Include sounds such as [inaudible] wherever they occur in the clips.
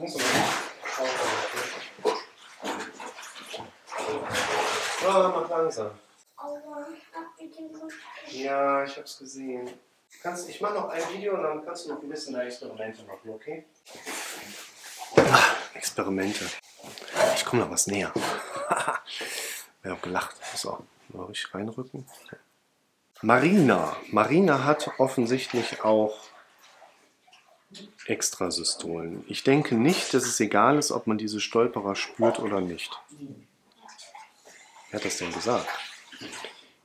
muss aber Ah, mach langsam. Ja, ich hab's gesehen. Kannst, ich mache noch ein Video und dann kannst du noch ein bisschen Experimente machen, okay? Ah, Experimente. Ich komme noch was näher. [laughs] Wer hat gelacht? So, mal ich reinrücken. Marina. Marina hat offensichtlich auch Extrasystolen. Ich denke nicht, dass es egal ist, ob man diese Stolperer spürt oder nicht. Wer hat das denn gesagt?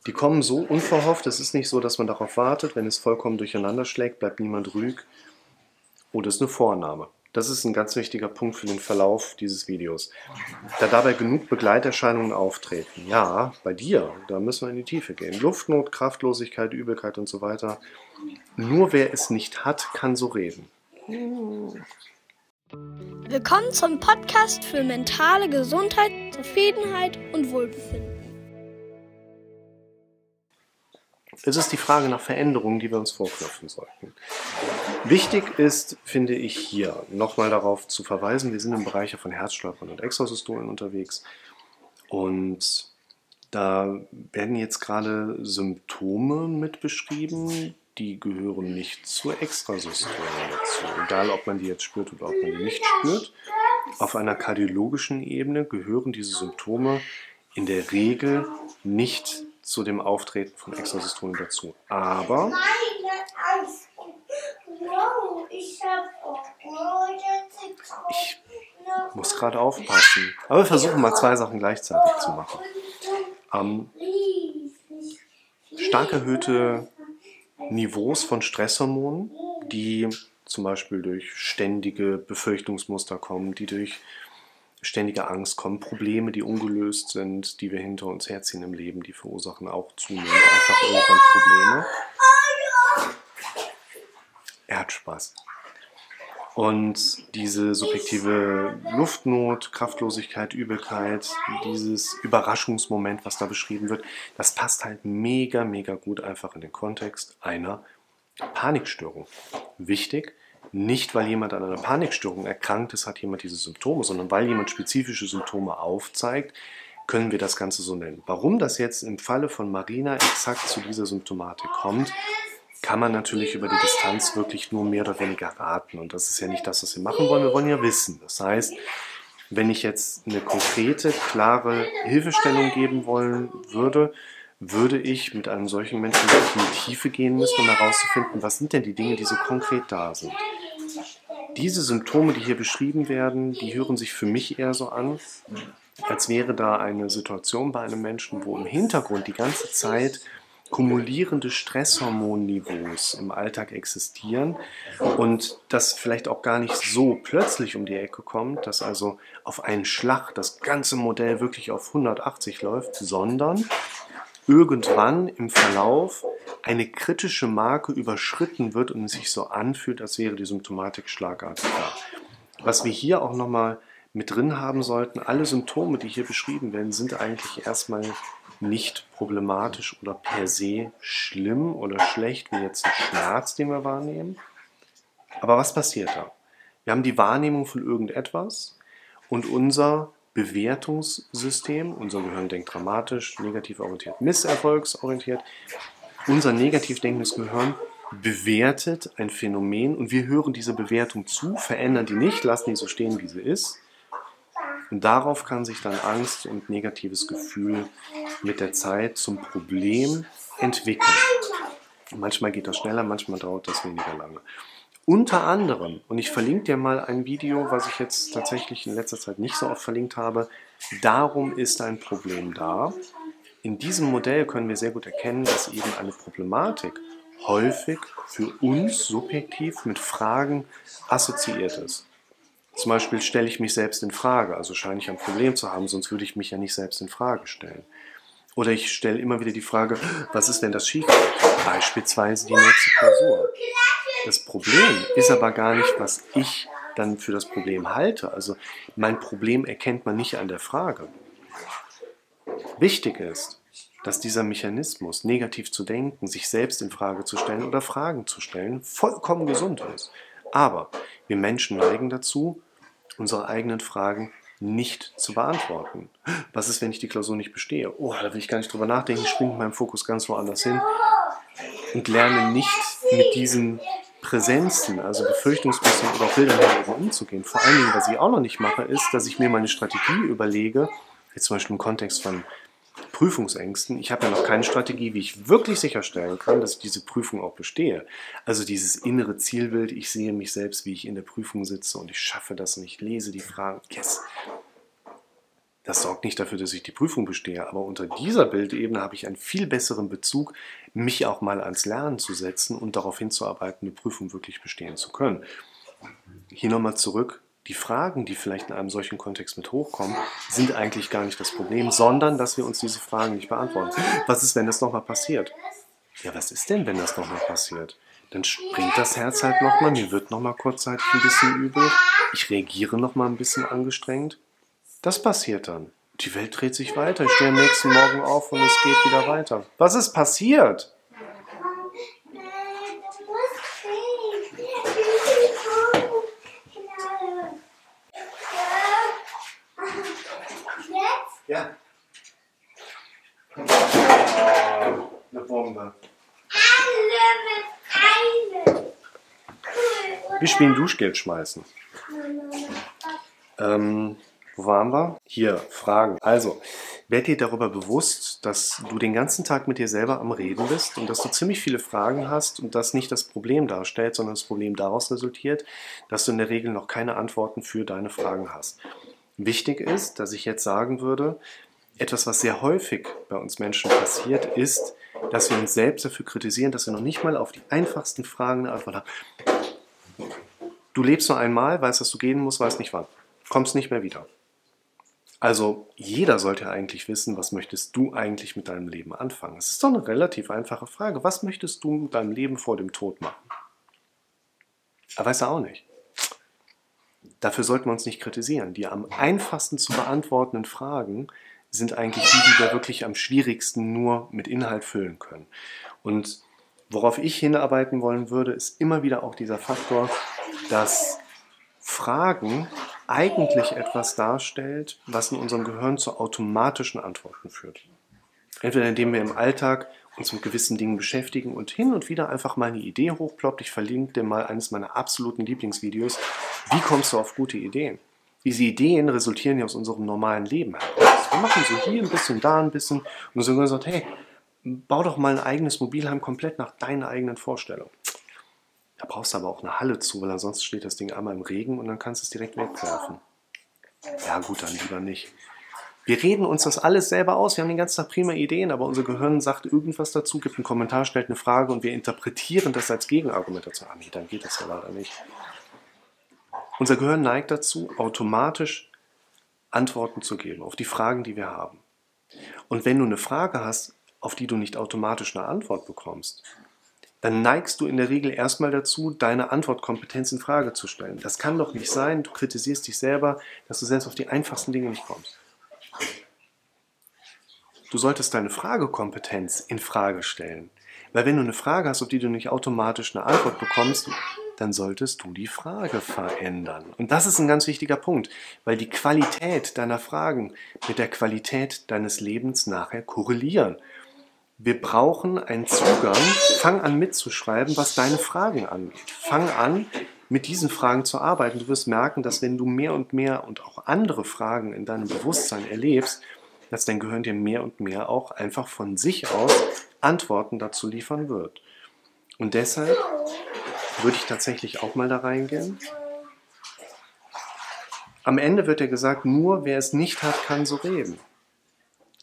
Die kommen so unverhofft. Es ist nicht so, dass man darauf wartet. Wenn es vollkommen durcheinander schlägt, bleibt niemand ruhig. Oder es ist eine Vorname. Das ist ein ganz wichtiger Punkt für den Verlauf dieses Videos. Da dabei genug Begleiterscheinungen auftreten. Ja, bei dir, da müssen wir in die Tiefe gehen. Luftnot, Kraftlosigkeit, Übelkeit und so weiter. Nur wer es nicht hat, kann so reden. Willkommen zum Podcast für mentale Gesundheit, Zufriedenheit und Wohlbefinden. Es ist die Frage nach Veränderungen, die wir uns vorknöpfen sollten. Wichtig ist, finde ich, hier nochmal darauf zu verweisen, wir sind im Bereich von Herzstolpern und Extrasystolen unterwegs und da werden jetzt gerade Symptome mit beschrieben, die gehören nicht zur Extrasystole dazu. Egal, ob man die jetzt spürt oder ob man die nicht spürt. Auf einer kardiologischen Ebene gehören diese Symptome in der Regel nicht zu dem Auftreten von Extrasystolen dazu. Aber ich muss gerade aufpassen. Aber wir versuchen mal zwei Sachen gleichzeitig zu machen. Ähm, stark erhöhte Niveaus von Stresshormonen, die zum Beispiel durch ständige Befürchtungsmuster kommen, die durch ständige Angst kommen, Probleme, die ungelöst sind, die wir hinter uns herziehen im Leben, die verursachen auch zunehmend einfach irgendwann Probleme. Er hat Spaß. Und diese subjektive Luftnot, Kraftlosigkeit, Übelkeit, dieses Überraschungsmoment, was da beschrieben wird, das passt halt mega, mega gut einfach in den Kontext einer Panikstörung. Wichtig, nicht weil jemand an einer Panikstörung erkrankt ist, hat jemand diese Symptome, sondern weil jemand spezifische Symptome aufzeigt, können wir das Ganze so nennen. Warum das jetzt im Falle von Marina exakt zu dieser Symptomatik kommt, kann man natürlich über die Distanz wirklich nur mehr oder weniger raten. Und das ist ja nicht das, was wir machen wollen. Wir wollen ja wissen. Das heißt, wenn ich jetzt eine konkrete, klare Hilfestellung geben wollen würde, würde ich mit einem solchen Menschen wirklich in die Tiefe gehen müssen, um herauszufinden, was sind denn die Dinge, die so konkret da sind. Diese Symptome, die hier beschrieben werden, die hören sich für mich eher so an, als wäre da eine Situation bei einem Menschen, wo im Hintergrund die ganze Zeit kumulierende Stresshormonniveaus im Alltag existieren und das vielleicht auch gar nicht so plötzlich um die Ecke kommt, dass also auf einen Schlag das ganze Modell wirklich auf 180 läuft, sondern irgendwann im Verlauf eine kritische Marke überschritten wird und es sich so anfühlt, als wäre die Symptomatik schlagartig da. Was wir hier auch nochmal mit drin haben sollten, alle Symptome, die hier beschrieben werden, sind eigentlich erstmal nicht problematisch oder per se schlimm oder schlecht, wie jetzt ein Schmerz, den wir wahrnehmen. Aber was passiert da? Wir haben die Wahrnehmung von irgendetwas und unser Bewertungssystem, unser Gehirn denkt dramatisch, negativ orientiert, misserfolgsorientiert, unser negativ denkendes Gehirn bewertet ein Phänomen und wir hören diese Bewertung zu, verändern die nicht, lassen die so stehen, wie sie ist und darauf kann sich dann Angst und negatives Gefühl mit der Zeit zum Problem entwickeln. Manchmal geht das schneller, manchmal dauert das weniger lange. Unter anderem, und ich verlinke dir mal ein Video, was ich jetzt tatsächlich in letzter Zeit nicht so oft verlinkt habe, darum ist ein Problem da. In diesem Modell können wir sehr gut erkennen, dass eben eine Problematik häufig für uns subjektiv mit Fragen assoziiert ist. Zum Beispiel stelle ich mich selbst in Frage, also scheine ich ein Problem zu haben, sonst würde ich mich ja nicht selbst in Frage stellen. Oder ich stelle immer wieder die Frage, was ist, wenn das schief geht? Beispielsweise die nächste Klausur. Das Problem ist aber gar nicht, was ich dann für das Problem halte. Also mein Problem erkennt man nicht an der Frage. Wichtig ist, dass dieser Mechanismus, negativ zu denken, sich selbst in Frage zu stellen oder Fragen zu stellen, vollkommen gesund ist. Aber wir Menschen neigen dazu, unsere eigenen Fragen nicht zu beantworten. Was ist, wenn ich die Klausur nicht bestehe? Oh, da will ich gar nicht drüber nachdenken, springe mit meinem Fokus ganz woanders hin und lerne nicht mit diesen Präsenzen, also Befürchtungsmuster oder auch Bildern umzugehen. Vor allen Dingen, was ich auch noch nicht mache, ist, dass ich mir meine Strategie überlege, jetzt zum Beispiel im Kontext von Prüfungsängsten. Ich habe ja noch keine Strategie, wie ich wirklich sicherstellen kann, dass ich diese Prüfung auch bestehe. Also dieses innere Zielbild, ich sehe mich selbst, wie ich in der Prüfung sitze und ich schaffe das und ich lese die Fragen. Yes! Das sorgt nicht dafür, dass ich die Prüfung bestehe, aber unter dieser Bildebene habe ich einen viel besseren Bezug, mich auch mal ans Lernen zu setzen und darauf hinzuarbeiten, eine Prüfung wirklich bestehen zu können. Hier nochmal zurück. Die Fragen, die vielleicht in einem solchen Kontext mit hochkommen, sind eigentlich gar nicht das Problem, sondern dass wir uns diese Fragen nicht beantworten. Was ist, wenn das nochmal passiert? Ja, was ist denn, wenn das nochmal passiert? Dann springt das Herz halt nochmal, mir wird nochmal kurzzeitig ein bisschen übel, ich reagiere nochmal ein bisschen angestrengt das passiert dann. Die Welt dreht sich weiter. Ich stehe am nächsten Morgen auf und es geht wieder weiter. Was ist passiert? Ja. Oh, eine Bombe. Wir spielen Duschgeld schmeißen. Ähm, wo waren wir? Hier, Fragen. Also, werd dir darüber bewusst, dass du den ganzen Tag mit dir selber am Reden bist und dass du ziemlich viele Fragen hast und das nicht das Problem darstellt, sondern das Problem daraus resultiert, dass du in der Regel noch keine Antworten für deine Fragen hast. Wichtig ist, dass ich jetzt sagen würde, etwas, was sehr häufig bei uns Menschen passiert, ist, dass wir uns selbst dafür kritisieren, dass wir noch nicht mal auf die einfachsten Fragen eine Antwort haben. Du lebst nur einmal, weißt, dass du gehen musst, weißt nicht wann. Kommst nicht mehr wieder. Also jeder sollte eigentlich wissen, was möchtest du eigentlich mit deinem Leben anfangen? Es ist doch eine relativ einfache Frage. Was möchtest du mit deinem Leben vor dem Tod machen? Er weiß er auch nicht. Dafür sollten wir uns nicht kritisieren. Die am einfachsten zu beantwortenden Fragen sind eigentlich die, die wir wirklich am schwierigsten nur mit Inhalt füllen können. Und worauf ich hinarbeiten wollen würde, ist immer wieder auch dieser Faktor, dass Fragen eigentlich etwas darstellt, was in unserem Gehirn zu automatischen Antworten führt. Entweder indem wir im Alltag uns mit gewissen Dingen beschäftigen und hin und wieder einfach mal eine Idee hochploppt. Ich verlinke dir mal eines meiner absoluten Lieblingsvideos. Wie kommst du auf gute Ideen? Diese Ideen resultieren ja aus unserem normalen Leben heraus. Wir machen so hier ein bisschen, da ein bisschen und so gesagt, hey, bau doch mal ein eigenes Mobilheim komplett nach deiner eigenen Vorstellung. Da brauchst du aber auch eine Halle zu, weil ansonsten steht das Ding einmal im Regen und dann kannst du es direkt wegwerfen. Ja gut, dann lieber nicht. Wir reden uns das alles selber aus. Wir haben den ganzen Tag prima Ideen, aber unser Gehirn sagt irgendwas dazu, gibt einen Kommentar, stellt eine Frage und wir interpretieren das als Gegenargument dazu. Ah nee, dann geht das ja leider nicht. Unser Gehirn neigt dazu, automatisch Antworten zu geben auf die Fragen, die wir haben. Und wenn du eine Frage hast, auf die du nicht automatisch eine Antwort bekommst, dann neigst du in der Regel erstmal dazu, deine Antwortkompetenz in Frage zu stellen. Das kann doch nicht sein, du kritisierst dich selber, dass du selbst auf die einfachsten Dinge nicht kommst. Du solltest deine Fragekompetenz in Frage stellen. Weil wenn du eine Frage hast, auf die du nicht automatisch eine Antwort bekommst, dann solltest du die Frage verändern. Und das ist ein ganz wichtiger Punkt, weil die Qualität deiner Fragen mit der Qualität deines Lebens nachher korrelieren wir brauchen einen Zugang. Fang an mitzuschreiben, was deine Fragen angeht. Fang an, mit diesen Fragen zu arbeiten. Du wirst merken, dass wenn du mehr und mehr und auch andere Fragen in deinem Bewusstsein erlebst, dass dein Gehirn dir mehr und mehr auch einfach von sich aus Antworten dazu liefern wird. Und deshalb würde ich tatsächlich auch mal da reingehen. Am Ende wird ja gesagt, nur wer es nicht hat, kann so reden.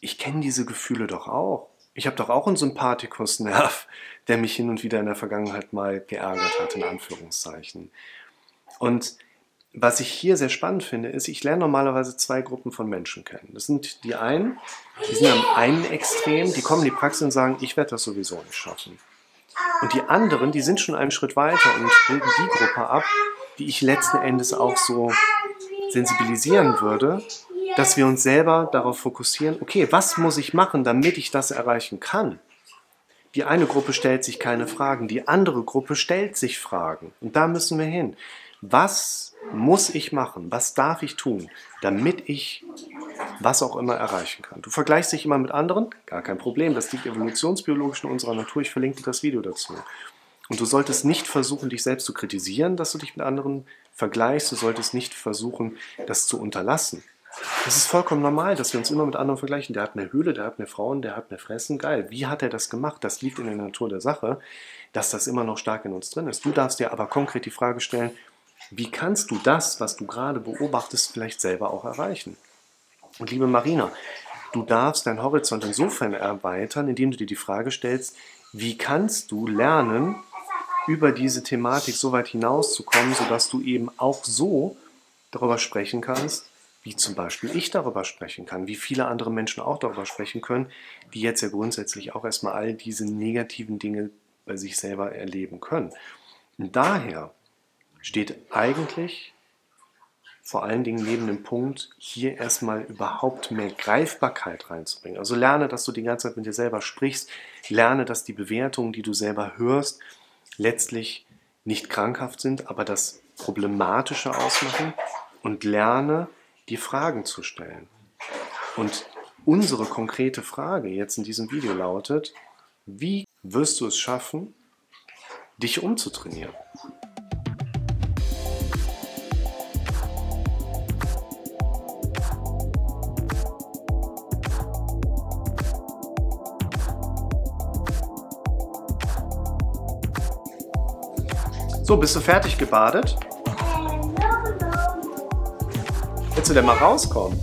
Ich kenne diese Gefühle doch auch. Ich habe doch auch einen Sympathikusnerv, der mich hin und wieder in der Vergangenheit mal geärgert hat, in Anführungszeichen. Und was ich hier sehr spannend finde, ist, ich lerne normalerweise zwei Gruppen von Menschen kennen. Das sind die einen, die sind am einen Extrem, die kommen in die Praxis und sagen, ich werde das sowieso nicht schaffen. Und die anderen, die sind schon einen Schritt weiter und bilden die Gruppe ab, die ich letzten Endes auch so sensibilisieren würde, dass wir uns selber darauf fokussieren, okay, was muss ich machen, damit ich das erreichen kann? Die eine Gruppe stellt sich keine Fragen, die andere Gruppe stellt sich Fragen. Und da müssen wir hin. Was muss ich machen? Was darf ich tun, damit ich was auch immer erreichen kann? Du vergleichst dich immer mit anderen? Gar kein Problem. Das liegt evolutionsbiologisch in unserer Natur. Ich verlinke dir das Video dazu. Und du solltest nicht versuchen, dich selbst zu kritisieren, dass du dich mit anderen vergleichst. Du solltest nicht versuchen, das zu unterlassen. Es ist vollkommen normal, dass wir uns immer mit anderen vergleichen. Der hat mehr Höhle, der hat mehr Frauen, der hat mehr Fressen. Geil. Wie hat er das gemacht? Das liegt in der Natur der Sache, dass das immer noch stark in uns drin ist. Du darfst dir aber konkret die Frage stellen, wie kannst du das, was du gerade beobachtest, vielleicht selber auch erreichen? Und liebe Marina, du darfst deinen Horizont insofern erweitern, indem du dir die Frage stellst, wie kannst du lernen, über diese Thematik so weit hinauszukommen, sodass du eben auch so darüber sprechen kannst, wie zum Beispiel ich darüber sprechen kann, wie viele andere Menschen auch darüber sprechen können, die jetzt ja grundsätzlich auch erstmal all diese negativen Dinge bei sich selber erleben können. Und daher steht eigentlich vor allen Dingen neben dem Punkt, hier erstmal überhaupt mehr Greifbarkeit reinzubringen. Also lerne, dass du die ganze Zeit mit dir selber sprichst, lerne, dass die Bewertungen, die du selber hörst, letztlich nicht krankhaft sind, aber das Problematische ausmachen und lerne, dir Fragen zu stellen. Und unsere konkrete Frage jetzt in diesem Video lautet, wie wirst du es schaffen, dich umzutrainieren? So, bist du fertig gebadet? Du denn mal rauskommen?